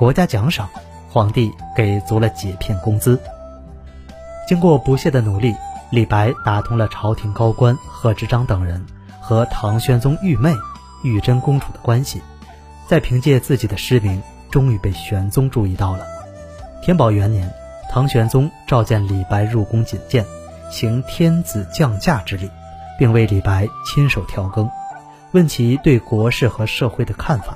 国家奖赏，皇帝给足了解聘工资。经过不懈的努力，李白打通了朝廷高官贺知章等人和唐玄宗玉妹、玉真公主的关系，再凭借自己的诗名，终于被玄宗注意到了。天宝元年，唐玄宗召见李白入宫觐见，行天子降驾之礼，并为李白亲手调羹，问其对国事和社会的看法。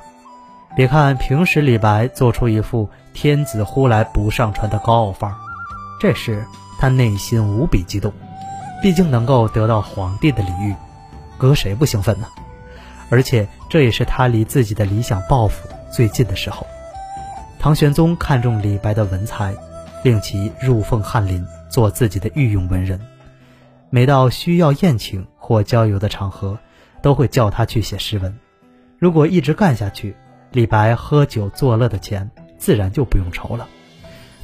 别看平时李白做出一副天子呼来不上船的高傲范儿，这时。他内心无比激动，毕竟能够得到皇帝的礼遇，搁谁不兴奋呢？而且这也是他离自己的理想抱负最近的时候。唐玄宗看中李白的文才，令其入奉翰林，做自己的御用文人。每到需要宴请或郊游的场合，都会叫他去写诗文。如果一直干下去，李白喝酒作乐的钱自然就不用愁了。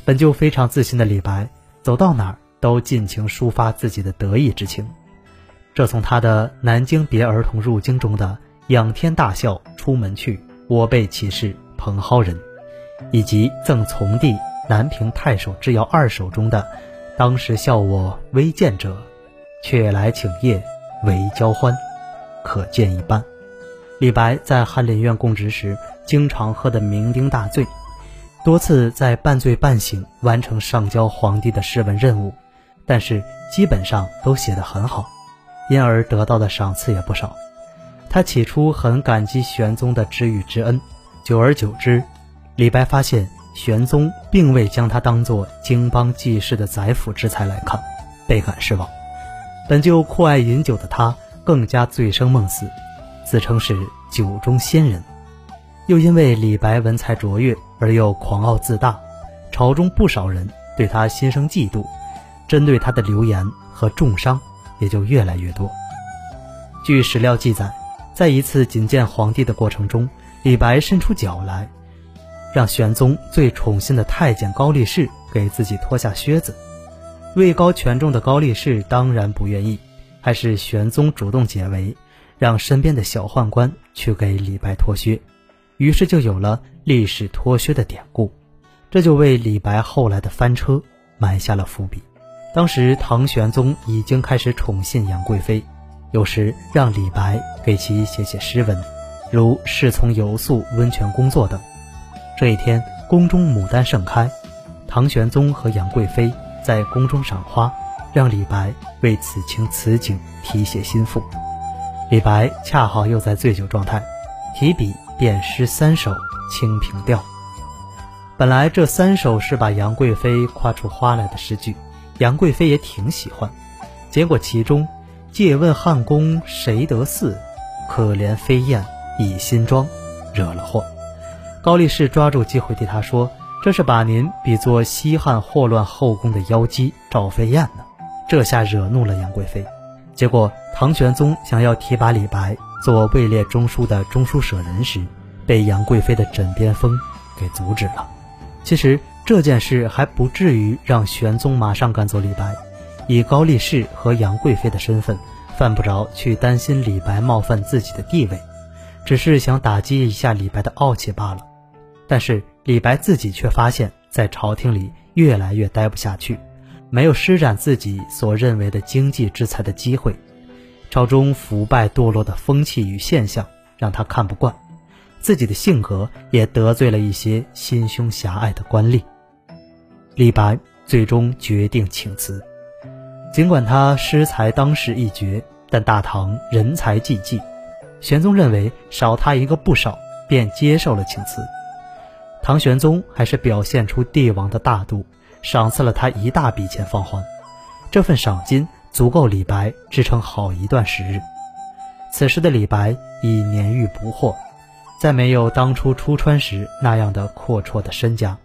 本就非常自信的李白。走到哪儿都尽情抒发自己的得意之情，这从他的《南京别儿童入京》中的“仰天大笑出门去，我辈岂是蓬蒿人”，以及《赠从弟南平太守之遥二首》中的“当时笑我微贱者，却来请夜为交欢”，可见一斑。李白在翰林院供职时，经常喝得酩酊大醉。多次在半醉半醒完成上交皇帝的诗文任务，但是基本上都写得很好，因而得到的赏赐也不少。他起初很感激玄宗的知遇之恩，久而久之，李白发现玄宗并未将他当作经邦济世的宰辅之才来看，倍感失望。本就酷爱饮酒的他，更加醉生梦死，自称是酒中仙人。又因为李白文才卓越而又狂傲自大，朝中不少人对他心生嫉妒，针对他的流言和重伤也就越来越多。据史料记载，在一次觐见皇帝的过程中，李白伸出脚来，让玄宗最宠信的太监高力士给自己脱下靴子。位高权重的高力士当然不愿意，还是玄宗主动解围，让身边的小宦官去给李白脱靴。于是就有了历史脱靴的典故，这就为李白后来的翻车埋下了伏笔。当时唐玄宗已经开始宠信杨贵妃，有时让李白给其写写诗文，如侍从游宿温泉工作等。这一天，宫中牡丹盛开，唐玄宗和杨贵妃在宫中赏花，让李白为此情此景题写心腹。李白恰好又在醉酒状态，提笔。便诗三首《清平调》，本来这三首是把杨贵妃夸出花来的诗句，杨贵妃也挺喜欢。结果其中“借问汉宫谁得似？可怜飞燕倚新妆”惹了祸。高力士抓住机会对他说：“这是把您比作西汉祸乱后宫的妖姬赵飞燕呢。”这下惹怒了杨贵妃。结果唐玄宗想要提拔李白。做位列中书的中书舍人时，被杨贵妃的枕边风给阻止了。其实这件事还不至于让玄宗马上赶走李白，以高力士和杨贵妃的身份，犯不着去担心李白冒犯自己的地位，只是想打击一下李白的傲气罢了。但是李白自己却发现，在朝廷里越来越待不下去，没有施展自己所认为的经济之才的机会。朝中腐败堕落的风气与现象让他看不惯，自己的性格也得罪了一些心胸狭隘的官吏。李白最终决定请辞，尽管他诗才当时一绝，但大唐人才济济，玄宗认为少他一个不少，便接受了请辞。唐玄宗还是表现出帝王的大度，赏赐了他一大笔钱放还，这份赏金。足够李白支撑好一段时日。此时的李白已年逾不惑，再没有当初出川时那样的阔绰的身家，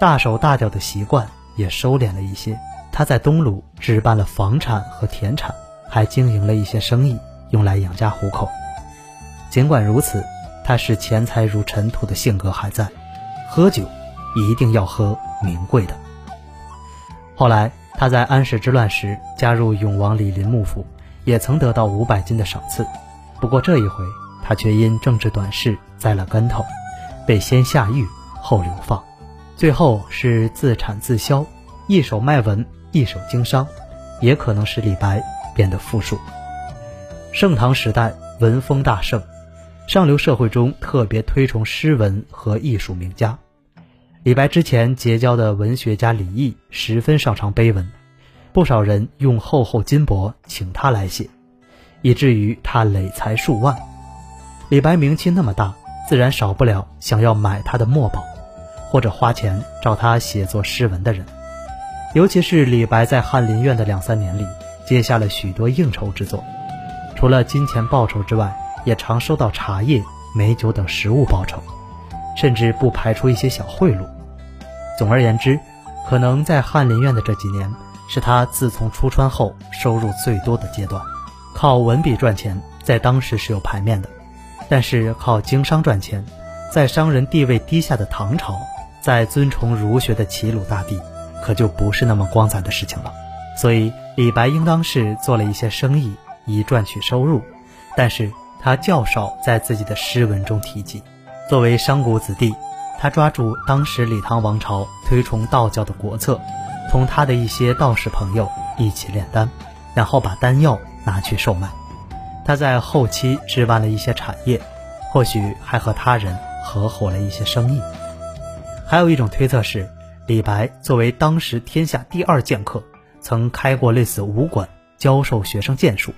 大手大脚的习惯也收敛了一些。他在东鲁置办了房产和田产，还经营了一些生意，用来养家糊口。尽管如此，他视钱财如尘土的性格还在，喝酒一定要喝名贵的。后来。他在安史之乱时加入永王李林幕府，也曾得到五百金的赏赐。不过这一回，他却因政治短视栽了跟头，被先下狱，后流放，最后是自产自销，一手卖文，一手经商，也可能使李白变得富庶。盛唐时代文风大盛，上流社会中特别推崇诗文和艺术名家。李白之前结交的文学家李益十分擅长碑文，不少人用厚厚金箔请他来写，以至于他累财数万。李白名气那么大。自然少不了想要买他的墨宝，或者花钱找他写作诗文的人。尤其是李白在翰林院的两三年里，接下了许多应酬之作，除了金钱报酬之外，也常收到茶叶、美酒等食物报酬，甚至不排除一些小贿赂。总而言之，可能在翰林院的这几年，是他自从出川后收入最多的阶段。靠文笔赚钱，在当时是有牌面的。但是靠经商赚钱，在商人地位低下的唐朝，在尊崇儒学的齐鲁大地，可就不是那么光彩的事情了。所以李白应当是做了一些生意以赚取收入，但是他较少在自己的诗文中提及。作为商贾子弟，他抓住当时李唐王朝推崇道教的国策，同他的一些道士朋友一起炼丹，然后把丹药拿去售卖。他在后期置办了一些产业，或许还和他人合伙了一些生意。还有一种推测是，李白作为当时天下第二剑客，曾开过类似武馆，教授学生剑术。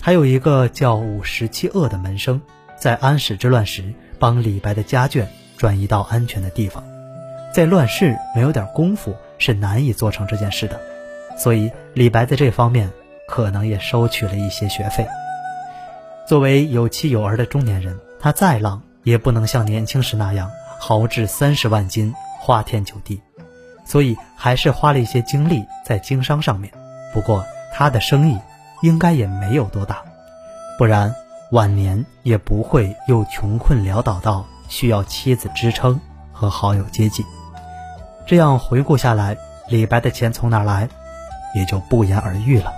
他有一个叫武十七恶的门生，在安史之乱时帮李白的家眷转移到安全的地方。在乱世没有点功夫是难以做成这件事的，所以李白在这方面可能也收取了一些学费。作为有妻有儿的中年人，他再浪也不能像年轻时那样豪掷三十万金花天酒地，所以还是花了一些精力在经商上面。不过他的生意应该也没有多大，不然晚年也不会又穷困潦倒到需要妻子支撑和好友接济。这样回顾下来，李白的钱从哪来，也就不言而喻了。